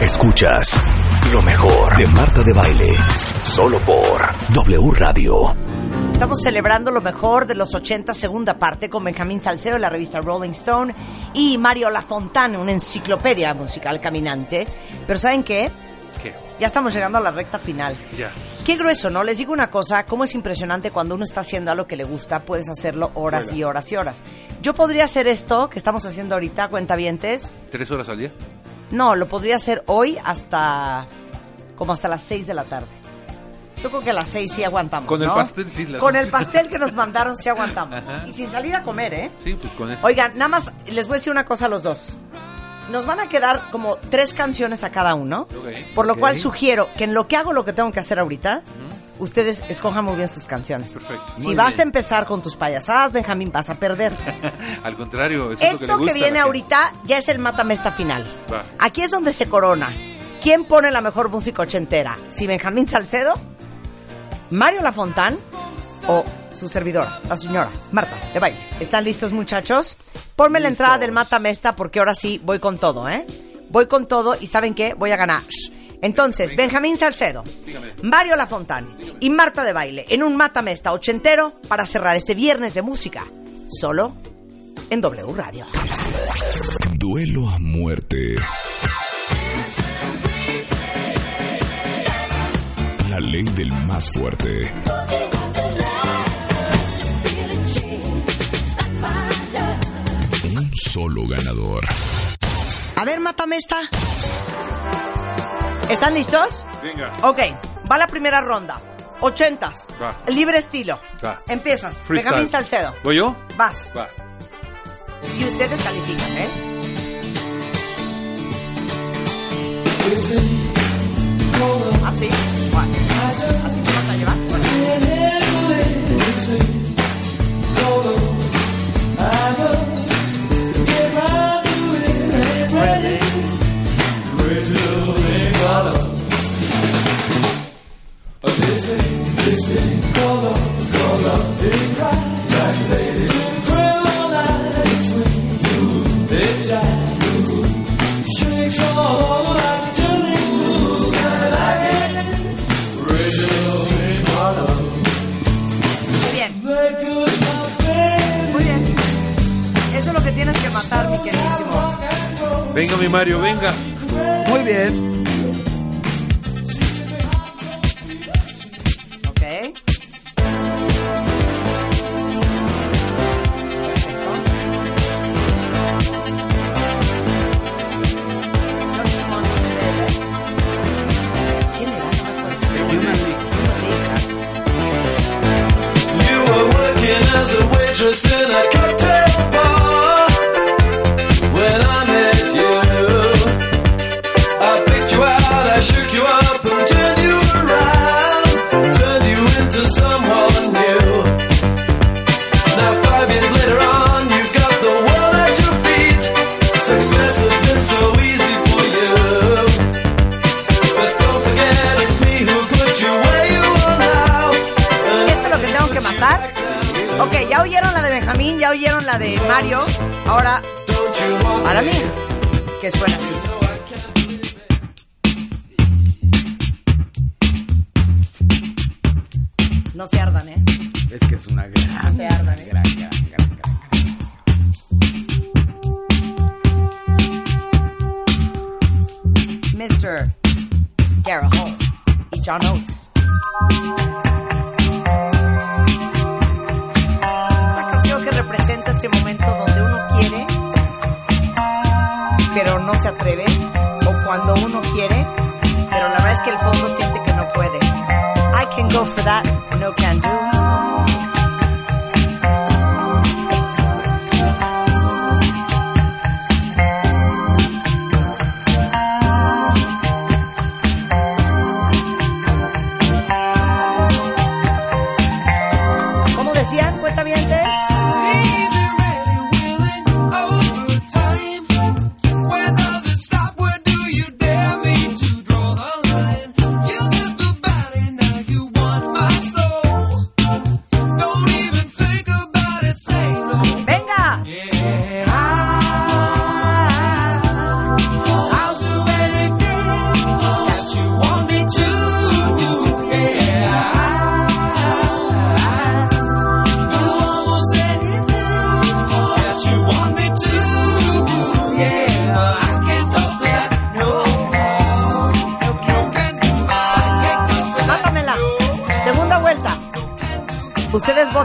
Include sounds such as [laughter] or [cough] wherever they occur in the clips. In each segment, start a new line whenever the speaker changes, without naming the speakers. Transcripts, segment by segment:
Escuchas lo mejor de Marta de Baile. Solo por W Radio.
Estamos celebrando lo mejor de los 80, segunda parte, con Benjamín Salcedo de la revista Rolling Stone y Mario Lafontane, una enciclopedia musical caminante. Pero ¿saben qué?
¿Qué?
Ya estamos llegando a la recta final.
Ya.
Qué grueso, ¿no? Les digo una cosa, cómo es impresionante cuando uno está haciendo algo que le gusta, puedes hacerlo horas y horas y horas. Yo podría hacer esto que estamos haciendo ahorita, cuentavientes.
¿Tres horas al día?
No, lo podría hacer hoy hasta como hasta las 6 de la tarde. Yo creo que a las 6 sí aguantamos,
Con el pastel sí las-
Con el [laughs] pastel que nos mandaron sí aguantamos.
Ajá.
Y sin salir a comer, ¿eh?
Sí, pues con eso.
Oigan, nada más les voy a decir una cosa a los dos. Nos van a quedar como tres canciones a cada uno, por lo cual sugiero que en lo que hago lo que tengo que hacer ahorita, ustedes escojan muy bien sus canciones.
Perfecto.
Si vas a empezar con tus payasadas, Benjamín, vas a perder. [laughs]
Al contrario, eso es lo que, le
Esto
gusta
que viene ahorita ya es el matamesta final.
Va.
Aquí es donde se corona. ¿Quién pone la mejor música ochentera? ¿Si Benjamín Salcedo, Mario Lafontán o su servidora, la señora Marta de baile? ¿Están listos, muchachos? Ponme la entrada del matamesta porque ahora sí voy con todo, ¿eh? Voy con todo y ¿saben qué? Voy a ganar. Entonces, Benjamín Salcedo,
Dígame.
Mario Lafontán y Marta de baile en un matamesta ochentero para cerrar este viernes de música. Solo en W Radio.
Duelo a muerte. La ley del más fuerte. Un solo ganador.
A ver, mátame esta. ¿Están listos?
Venga.
Ok, va la primera ronda. Ochentas.
Va.
Libre estilo.
Va.
Empiezas.
Freestyle.
Benjamín Salcedo.
¿Voy yo?
Vas.
Va.
Y ustedes califican, ¿eh? Así. Bueno. Así te vas a llevar. Bueno. De Mario. Ahora,
don't you want
a la mía, que suena así. Ese momento donde uno quiere, pero no se atreve, o cuando uno quiere, pero la verdad es que el fondo siente que no puede. I can go for that, no can do.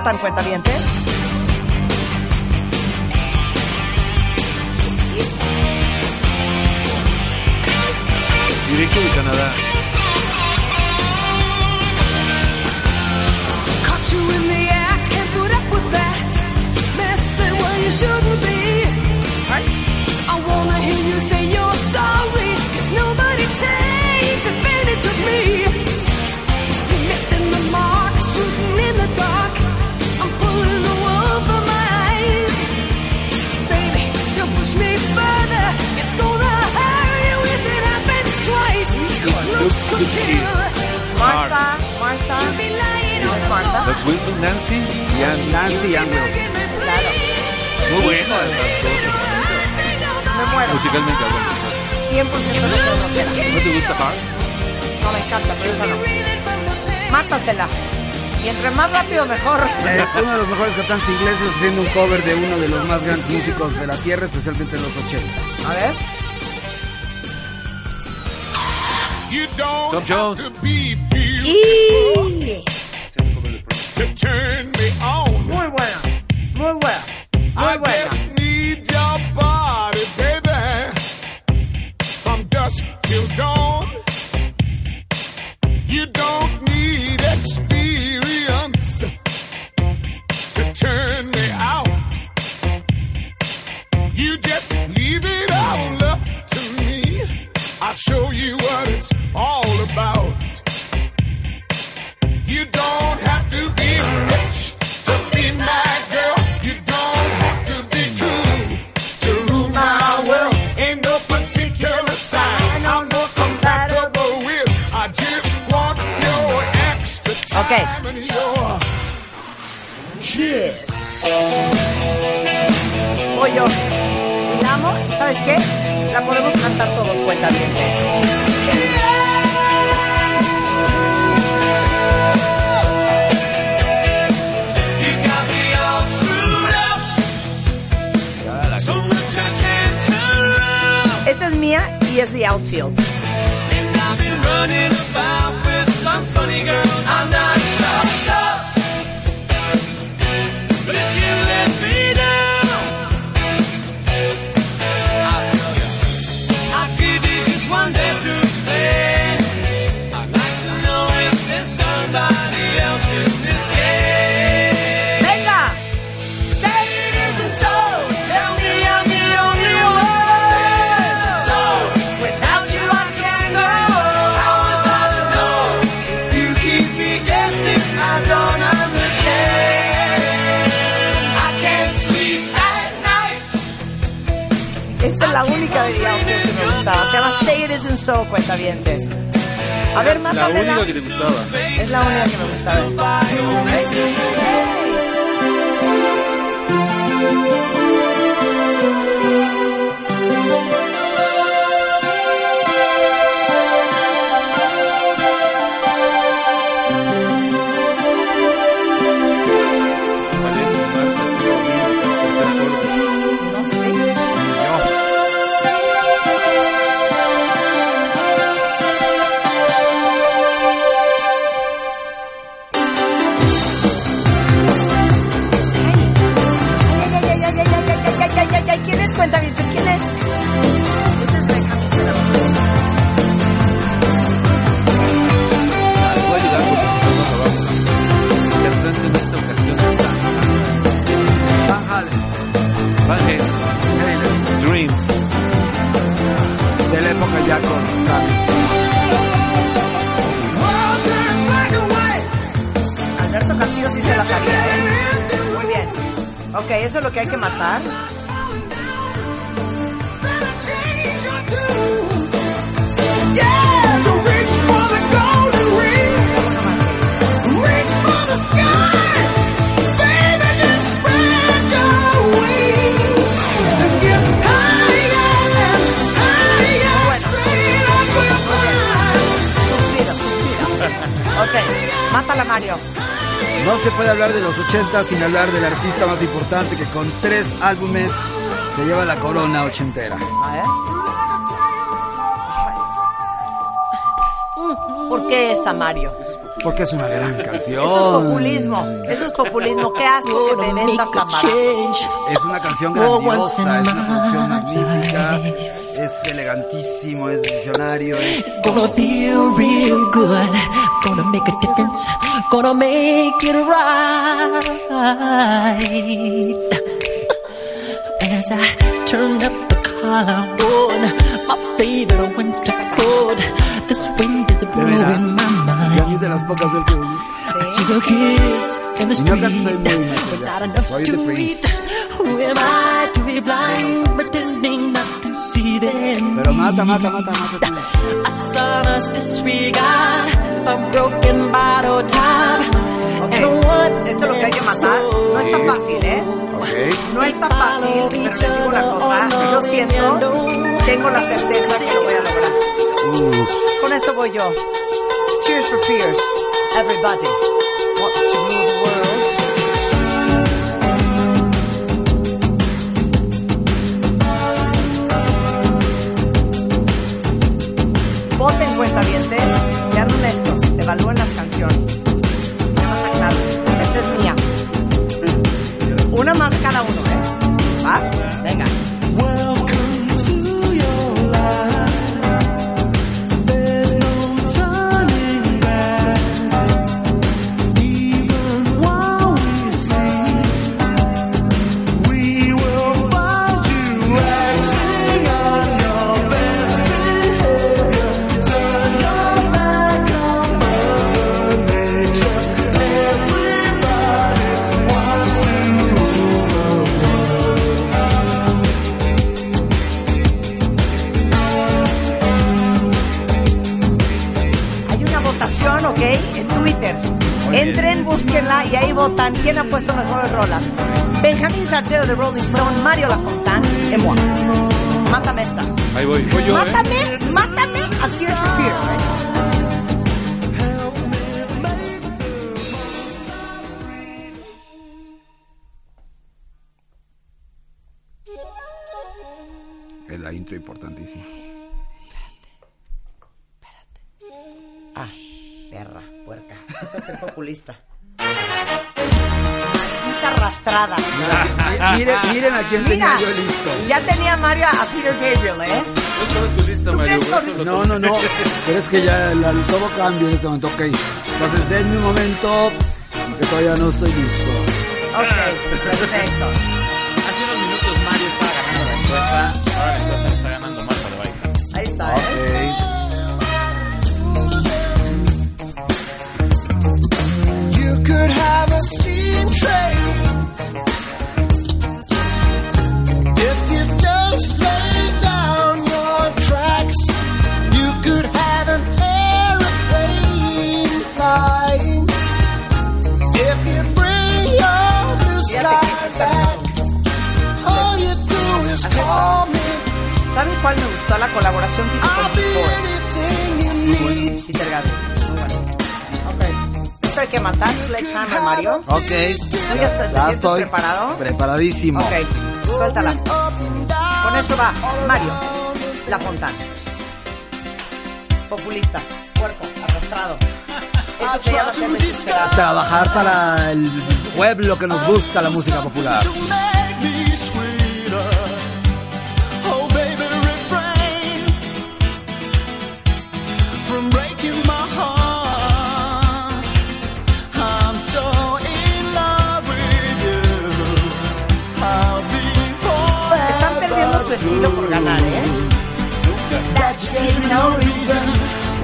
Votan, cuentavientes.
Directo de Canadá.
Caught you in the act, can't put up with that. Messing when you shouldn't be.
Nancy y Andy.
Nancy y.
Claro.
Muy dos.
Me muero.
Musicalmente hablando.
100% no sé rockera.
¿No te gusta Hard?
No, me encanta, pero esa no. Mátasela. Y entre más rápido, mejor.
Eh, uno de los mejores cantantes ingleses haciendo un cover de uno de los más grandes músicos de la tierra, especialmente en los 80.
A ver.
You don't
Tom Jones.
have to be beautiful
Y...
to turn me on.
Muy buena. Muy buena. Muy
I
buena.
just need your body, baby, from dusk till dawn.
Kiss. La amo. ¿Y sabes qué? La podemos cantar todos cuentavientes. Esta es mía y es The Outfield.
And I've been running about with some funny girls. I'm not
Generation Soul, cuenta dientes. A ver,
más
La
única que te gustaba.
Es la única que me gustaba. Ok, eso es lo que hay que matar. Ok, mátala Mario.
No se puede hablar de los 80 sin hablar del artista más importante que con tres álbumes se lleva la corona ochentera.
¿Por qué esa, Mario?
Porque es una gran canción.
Eso es populismo. Eso es populismo. Qué asco que te vendas barato.
Es una canción grandiosa, es una producción magnífica, es elegantísimo, es visionario, es...
Gonna feel real good. Gonna make a difference. Gonna make it right. As I turn up the collar on my favorite winter coat, this wind is blowing my
Y a mí
mind.
de las pocas del que me.
I see the kids in the
Y no creas que
street
muy macho
with
ya.
not enough to eat. Who am I to be blind, pretending not to see them?
Pero mata, mata, mata, mata. tú.
A son's disregard, a broken bottle top.
Ok,
And one
Esto es lo que hay que matar. No está fácil, ¿eh?
Ok.
No está fácil, pero les digo una cosa. Yo siento, tengo la certeza que lo voy a lograr. Con esto voy yo. Cheers for fears. Everybody wants quién ha puesto mejores rolas. Benjamín Salcedo de Rolling Stone, Mario Lafontán, et moi. Mátame esta.
Ahí voy, voy yo, ¿eh?
Mátame, mátame a Tears for Fear. ¿eh?
es la intro importantísima.
Ah, perra, puerca. Eso es ser populista. Maldita arrastrada. [laughs]
Mi- Miren, miren a quién
Mira,
tenía yo listo.
ya tenía Mario a Peter Gabriel, ¿eh?
No estaba en tu lista,
¿Tú
Mario.
crees
por
con-
eso lo
No, no, no. Pero es que ya la- todo cambia en este momento. Ok. Entonces, denme un momento que todavía no estoy listo.
Ok, perfecto.
Hace unos minutos Mario estaba ganando la encuesta. Ahora la encuesta está ganando Marta de Baile.
Ahí está, ¿eh? Gustó? La colaboración que hizo con
need.
Peter Gabriel. Muy bueno. Ok. Esto hay que matar, Sledgehammer, Mario.
Ok.
¿Tú ya te
Ya
sientes
estoy
preparado?
preparadísimo.
Ok, suéltala. Con esto va Mario, La Fontana. Populista, puerco, arrastrado. Eso se llama ser.
Trabajar para el pueblo que nos gusta la música popular.
Estilo por ganar, ¿eh? That you gave me no reason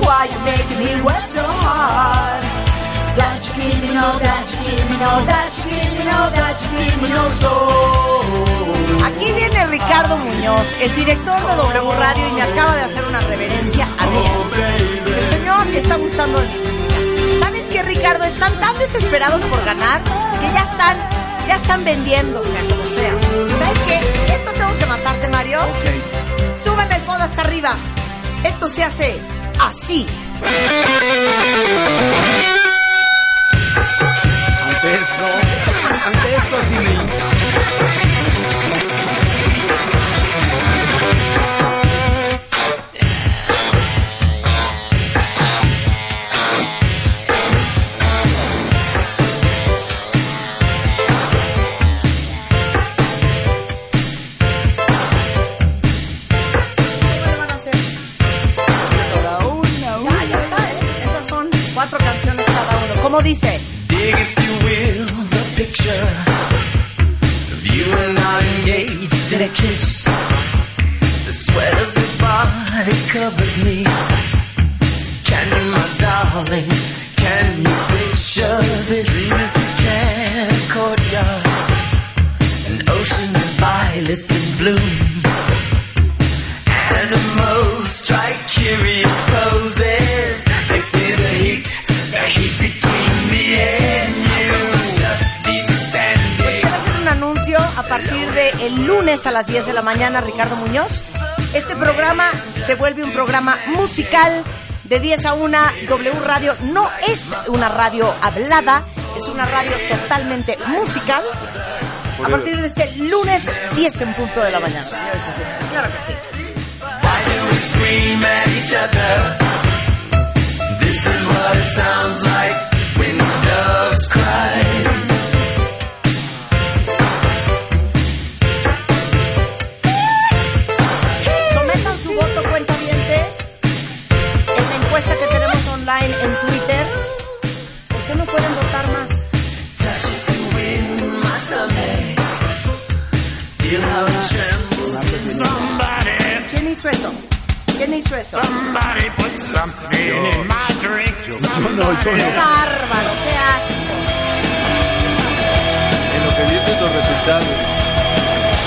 why you making me work so hard. That you give me no, that you give me no, that you give me no, that you give me no soul. Aquí viene Ricardo Muñoz, el director de W Radio, y me acaba de hacer una reverencia a mí. El señor está gustando de mi música. ¿Sabes qué, Ricardo? Están tan desesperados por ganar que ya están, ya están vendiéndose como sea. ¿Sabes qué? Mario. Súbeme el pod hasta arriba. Esto se hace así. Partir de el lunes a las 10 de la mañana, Ricardo Muñoz. Este programa se vuelve un programa musical de 10 a 1. W Radio no es una radio hablada, es una radio totalmente musical. A partir de este lunes, 10 en punto de la mañana. señores y señores. Claro que sí.
Scream at each other? This is what it sounds like when doves cry.
¡Qué bárbaro! ¡Qué asco!
En lo que dices los resultados.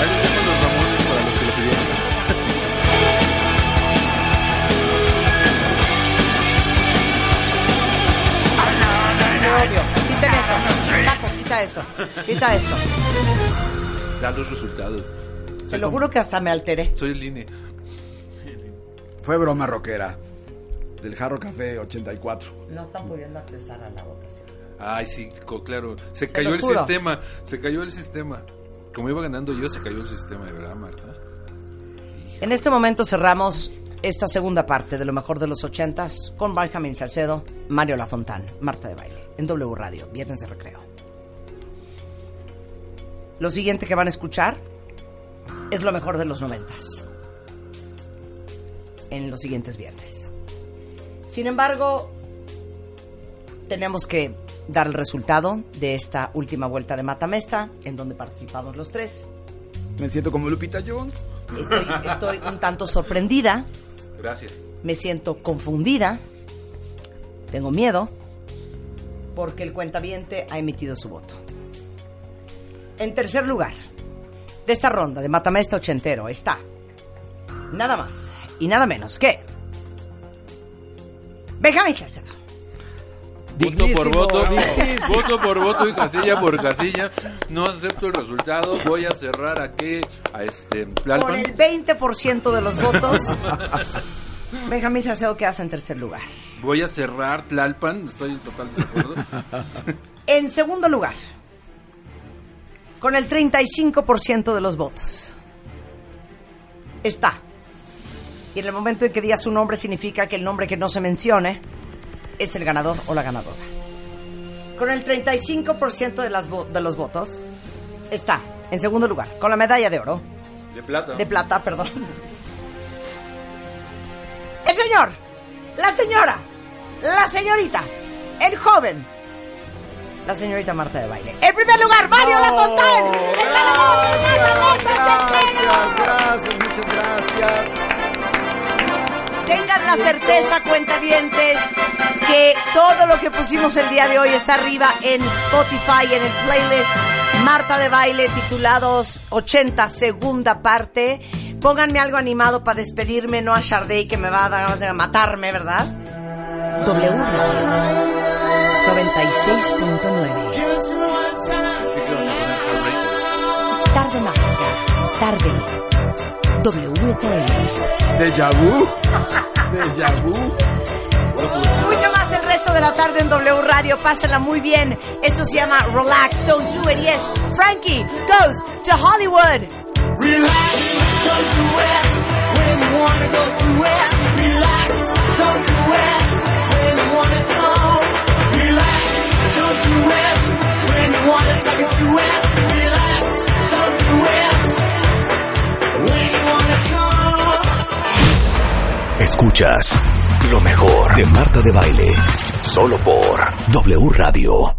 Ahí dejo los ramones para los que lo pidieron.
Odio. Quiten eso. Quita eso. Quita eso.
Da los resultados.
Te lo juro que hasta me alteré.
Soy el INE.
Fue broma rockera. Del Jarro Café 84.
No están pudiendo accesar a la votación.
Ay, sí, claro. Se cayó el
juro.
sistema. Se cayó el sistema. Como iba ganando yo, se cayó el sistema, de verdad, Marta.
En este momento cerramos esta segunda parte de lo mejor de los ochentas con Benjamin Salcedo, Mario Lafontán, Marta de Baile, en W Radio, Viernes de Recreo. Lo siguiente que van a escuchar es lo mejor de los noventas. En los siguientes viernes. Sin embargo, tenemos que dar el resultado de esta última vuelta de Matamesta, en donde participamos los tres.
Me siento como Lupita Jones.
Estoy, estoy un tanto sorprendida,
Gracias.
me siento confundida, tengo miedo, porque el cuentaviente ha emitido su voto. En tercer lugar, de esta ronda de Matamesta Ochentero está nada más y nada menos que Benjamín Salcedo.
Voto por voto,
dignísimo.
voto por voto y casilla por casilla. No acepto el resultado. Voy a cerrar a qué? A este
Con
Tlalpan.
el 20% de los votos, [laughs] Benjamín Salcedo quedas en tercer lugar.
Voy a cerrar Tlalpan. Estoy en total desacuerdo. [laughs]
En segundo lugar, con el 35% de los votos, está. Y en el momento en que diga su nombre significa que el nombre que no se mencione es el ganador o la ganadora. Con el 35% de, las de los votos, está en segundo lugar, con la medalla de oro,
De plata.
de plata, perdón. El señor, la señora, la señorita, el joven, la señorita Marta de Baile. En primer lugar, Mario Lafontán, el ganador de Ochentero.
gracias, muchas gracias.
Tengan la certeza, cuentavientes, que todo lo que pusimos el día de hoy está arriba en Spotify, en el playlist Marta de Baile, titulados 80, segunda parte. Pónganme algo animado para despedirme, no a Sharday, que me va a dar de matarme, ¿verdad? W Radio 96.9. Tarde mágica, tarde. WFM.
Deja vu. Deja vu.
Mucho más el resto de la tarde en W Radio. Pásenla muy bien. Esto se llama Relax, Don't Do It. Yes, Frankie goes to Hollywood.
Relax, don't do it when you wanna go to it. Relax, don't do it when you wanna come. Relax, don't do it when you wanna suck it to it. Relax,
Escuchas lo mejor de Marta de Baile. Solo por W Radio.